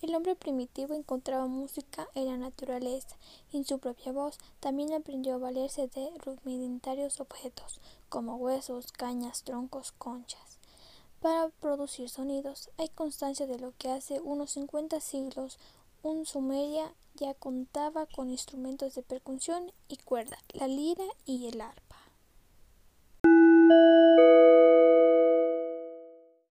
El hombre primitivo encontraba música en la naturaleza y en su propia voz. También aprendió a valerse de rudimentarios objetos, como huesos, cañas, troncos, conchas. Para producir sonidos hay constancia de lo que hace unos 50 siglos un Sumeria ya contaba con instrumentos de percusión y cuerda, la lira y el arpa.